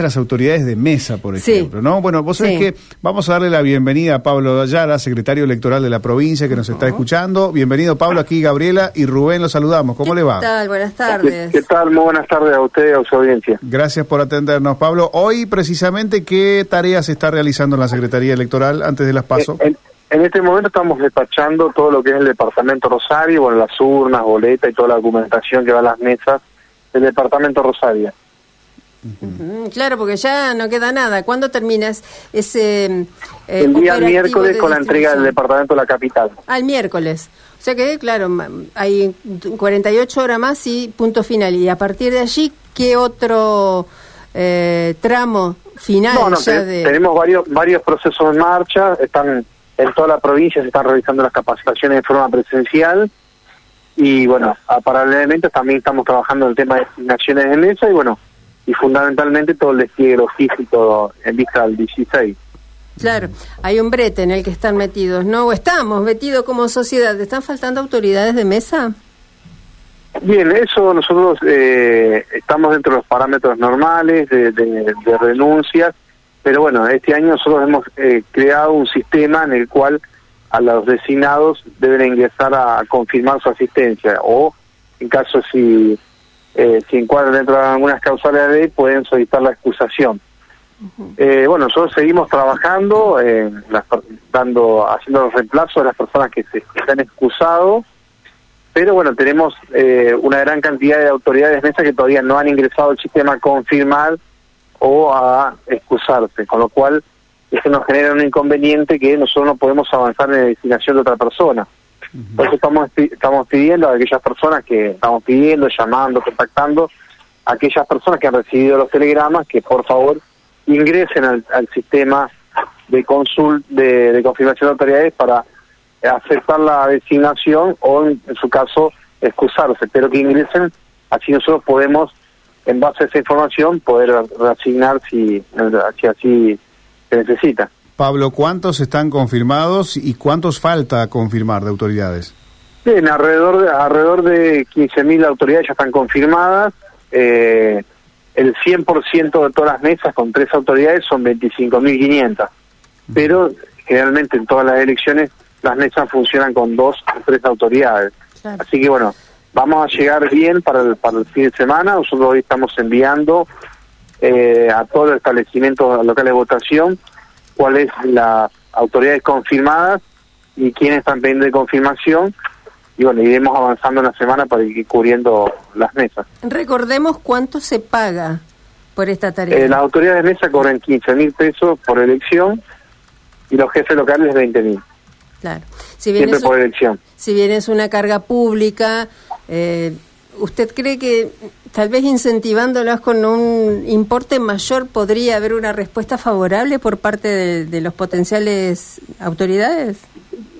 las autoridades de mesa, por ejemplo, ¿no? Bueno, vos sabés que vamos a darle la bienvenida a Pablo Ayala, secretario electoral de la provincia, que nos está escuchando. Bienvenido, Pablo, aquí Gabriela y Rubén, los saludamos. ¿Cómo le va? ¿Qué tal? Buenas tardes. ¿Qué, tal? Muy buenas tardes a usted y a su audiencia. Gracias por atendernos, Pablo. Hoy, precisamente, ¿qué tareas se está realizando en la Secretaría Electoral antes de las PASO? En, este momento estamos despachando todo lo que es el Departamento Rosario, bueno, las urnas, boletas y toda la documentación que va a las mesas del Departamento Rosario. Claro, porque ya no queda nada. ¿Cuándo terminas ese eh, El día miércoles con la entrega del departamento de la capital. Al miércoles. O sea que, claro, hay 48 horas más y punto final. Y a partir de allí, ¿qué otro eh, tramo final? No, no, tenemos varios, varios procesos en marcha. Están en toda la provincia, se están realizando las capacitaciones de forma presencial. Y bueno, paralelamente también estamos trabajando el tema de asignaciones de mesa y bueno, y fundamentalmente todo el despliegue logístico en vista del 16. Claro, hay un brete en el que están metidos, ¿no? O estamos metidos como sociedad. ¿Están faltando autoridades de mesa? Bien, eso nosotros eh, estamos dentro de los parámetros normales de, de, renuncias, pero bueno, este año nosotros hemos eh, creado un sistema en el cual a los designados deben ingresar a confirmar su asistencia o en caso si eh, si encuadran dentro de algunas causales de ley, pueden solicitar la excusación. eh, bueno, nosotros seguimos trabajando, eh, dando, haciendo los reemplazos de las personas que se han excusado, pero bueno, tenemos eh, una gran cantidad de autoridades mesa que todavía no han ingresado al sistema a confirmar o a excusarse, con lo cual eso nos genera un inconveniente que nosotros no podemos avanzar en la designación de otra persona. Eso estamos, estamos pidiendo a aquellas personas que estamos pidiendo, llamando, contactando, a aquellas personas que han recibido los telegramas que por favor ingresen al, sistema de consul de, confirmación de autoridades para aceptar la designación o en, su caso excusarse, pero que ingresen, así nosotros podemos en base a esa información poder reasignar si, si así se necesita. Pablo, ¿cuántos están confirmados y cuántos falta confirmar de autoridades? Bien, alrededor de, alrededor de 15.000 autoridades ya están confirmadas. Eh, el 100% de todas las mesas con tres autoridades son 25.500. Pero generalmente en todas las elecciones las mesas funcionan con dos o tres autoridades. Así que bueno, vamos a llegar bien para el, para el fin de semana. Nosotros hoy estamos enviando eh, a todos los establecimientos locales de votación cuáles las autoridades confirmadas y quiénes están pendientes de confirmación. Y bueno, iremos avanzando en la semana para ir cubriendo las mesas. Recordemos cuánto se paga por esta tarea. Eh, las autoridades de mesa cobran 15 mil pesos por elección y los jefes locales 20 mil. Claro. Si bien Siempre por elección. Si bien es una carga pública, eh, ¿usted cree que tal vez incentivándolas con un importe mayor podría haber una respuesta favorable por parte de, los potenciales autoridades?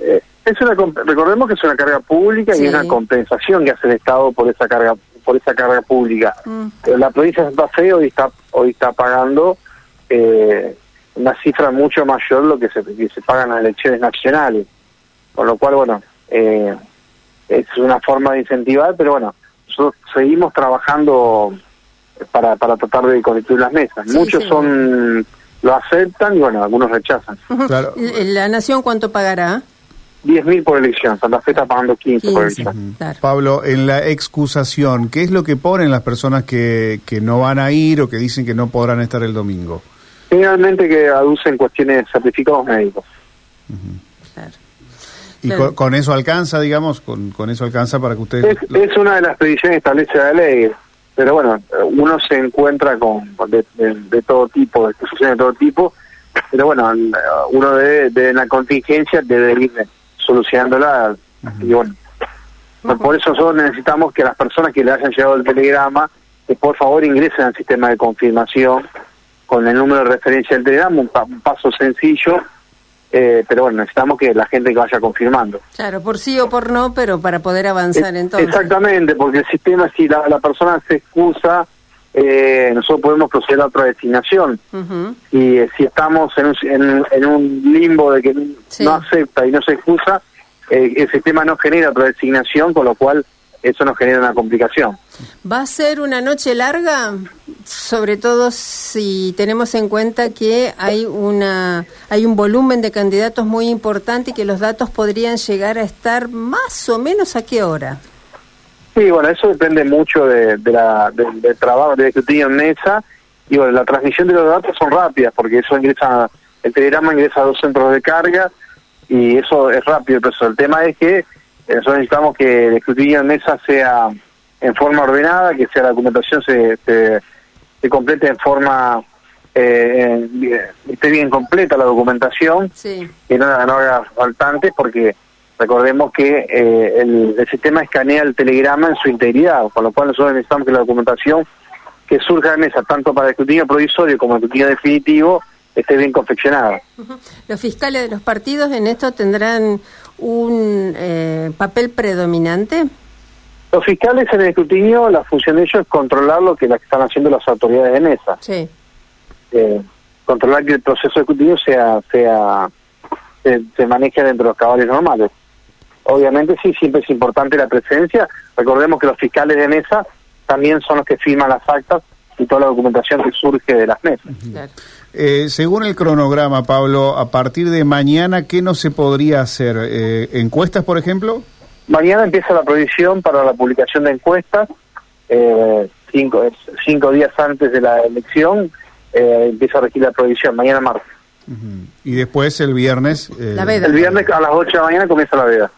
Eh, es una, recordemos que es una carga pública y es una compensación que hace el Estado por esa carga por esa carga pública. Mm. La provincia de Santa Fe hoy está hoy está pagando eh, una cifra mucho mayor lo que se, que se pagan las elecciones nacionales, con lo cual bueno eh, es una forma de incentivar, pero bueno nosotros seguimos trabajando para, para tratar de constituir las mesas. Muchos son lo aceptan y bueno, algunos rechazan. ¿La Nación cuánto pagará? 10.000 por elección, Santa Fe está pagando 15, por elección. Pablo, en la excusación, ¿qué es lo que ponen las personas que, que no van a ir o que dicen que no podrán estar el domingo? Generalmente que aducen cuestiones de certificados médicos. Claro. ¿Y con, eso alcanza, digamos? Con, con eso alcanza para que ustedes...? Es, una de las predicciones establece la ley, pero bueno, uno se encuentra con de, todo tipo, de de todo tipo, pero bueno, uno de, de la contingencia debe ir solucionándola, y bueno, por eso nosotros necesitamos que las personas que le hayan llegado el telegrama, que por favor ingresen al sistema de confirmación con el número de referencia del telegrama, un paso sencillo, eh, pero bueno, necesitamos que la gente que vaya confirmando. Claro, por sí o por no, pero para poder avanzar entonces. Exactamente, porque el sistema, si la, persona se excusa, eh, nosotros podemos proceder a otra designación. Y eh, si estamos en un, en, un limbo de que no acepta y no se excusa, el sistema no genera otra designación, con lo cual eso nos genera una complicación. ¿Va a ser una noche larga? Sobre todo si tenemos en cuenta que hay una hay un volumen de candidatos muy importante y que los datos podrían llegar a estar más o menos a qué hora. Sí, bueno, eso depende mucho de, la, del trabajo de escrutinio en mesa y bueno, la transmisión de los datos son rápidas porque eso ingresa, el telegrama ingresa a dos centros de carga y eso es rápido, pero el tema es que nosotros necesitamos que el escrutinio en mesa sea en forma ordenada, que sea la documentación se, se, complete en forma, eh, esté bien completa la documentación, que no, no haga faltantes, porque recordemos que eh, el, sistema escanea el telegrama en su integridad, con lo cual nosotros necesitamos que la documentación que surja de mesa, tanto para el escrutinio provisorio como el escrutinio definitivo, esté bien confeccionada. Los fiscales de los partidos en esto tendrán un eh, papel predominante. Los fiscales en el escrutinio, la función de ellos es controlar lo que están haciendo las autoridades de mesa. Sí. Eh, controlar que el proceso escrutinio sea, sea se, maneje dentro de los cabales normales. Obviamente sí, siempre es importante la presencia. Recordemos que los fiscales de mesa también son los que firman las actas y toda la documentación que surge de las mesas. Eh, según el cronograma, Pablo, a partir de mañana, ¿qué no se podría hacer? Eh, ¿Encuestas, por ejemplo? Mañana empieza la prohibición para la publicación de encuestas. Eh, cinco, cinco días antes de la elección empieza a regir la prohibición, mañana martes. Y después el viernes... El viernes a las 8 de la mañana comienza la veda.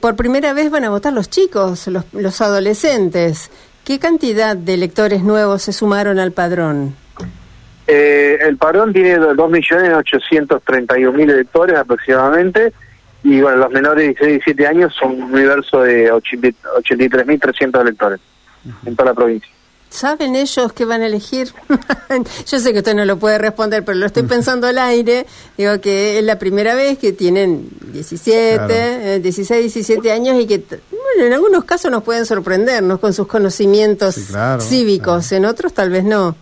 por primera vez van a votar los chicos, los, los adolescentes. ¿Qué cantidad de electores nuevos se sumaron al padrón? Eh, el padrón tiene 2.831.000 electores aproximadamente y bueno, los menores de 16 y 17 años son un universo de 83.300 electores en toda la provincia. ¿Saben ellos qué van a elegir? Yo sé que usted no lo puede responder, pero lo estoy pensando al aire. Digo que es la primera vez que tienen 17, 16, 17 años y que bueno, en algunos casos nos pueden sorprendernos con sus conocimientos cívicos, en otros tal vez no.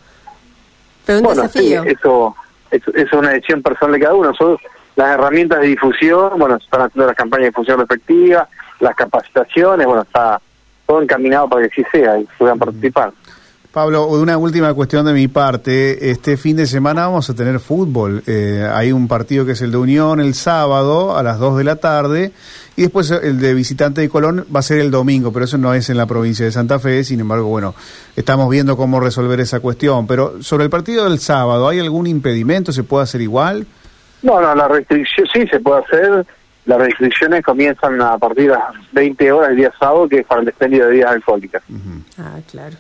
Pero un desafío. eso, es una decisión personal de cada uno. Nosotros, las herramientas de difusión, bueno, están haciendo las campañas de difusión respectivas, las capacitaciones, bueno, está todo encaminado para que sí sea y puedan participar. Pablo, una última cuestión de mi parte. Este fin de semana vamos a tener fútbol. Eh, hay un partido que es el de Unión el sábado a las 2 de la tarde y después el de visitante de Colón va a ser el domingo, pero eso no es en la provincia de Santa Fe. Sin embargo, bueno, estamos viendo cómo resolver esa cuestión. Pero sobre el partido del sábado, ¿hay algún impedimento? ¿Se puede hacer igual? No, no, la restricción sí se puede hacer. Las restricciones comienzan a partir de las 20 horas el día sábado, que es para el expendio de bebidas alcohólicas. Ah, claro.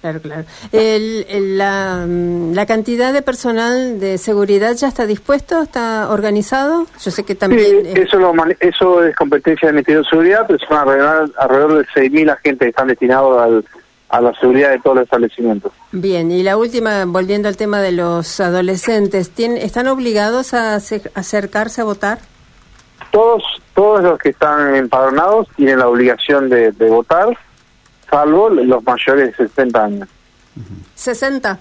Claro, claro. El, la, la, cantidad de personal de seguridad ya está dispuesto, está organizado. Yo sé que también. Sí, eso, lo, eso es competencia del Ministerio de Seguridad, pero son alrededor, alrededor de 6.000 agentes que están destinados al, a la seguridad de todos los establecimientos. Bien, y la última, volviendo al tema de los adolescentes, ¿están obligados a acercarse a votar? Todos, todos los que están empadronados tienen la obligación de, de votar salvo los mayores de 60 años. ¿60?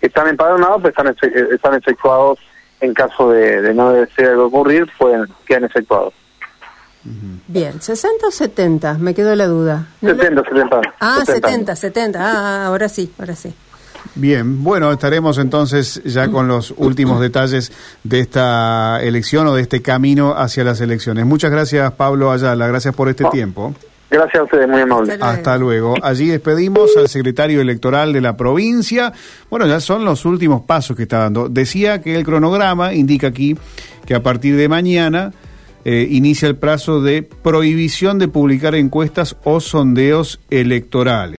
están empadronados, pero están, están efectuados en caso de, no desear ocurrir, pueden quedan efectuados. Bien, ¿60 o 70? Me quedó la duda. 70, 70. Ah, 70, 70. Ah, ahora sí, ahora sí. Bien, bueno, estaremos entonces ya con los últimos detalles de esta elección o de este camino hacia las elecciones. Muchas gracias, Pablo Ayala. Gracias por este tiempo. Gracias a ustedes, muy amable. Hasta luego. Allí despedimos al secretario electoral de la provincia. Bueno, ya son los últimos pasos que está dando. Decía que el cronograma indica aquí que a partir de mañana eh, inicia el plazo de prohibición de publicar encuestas o sondeos electorales.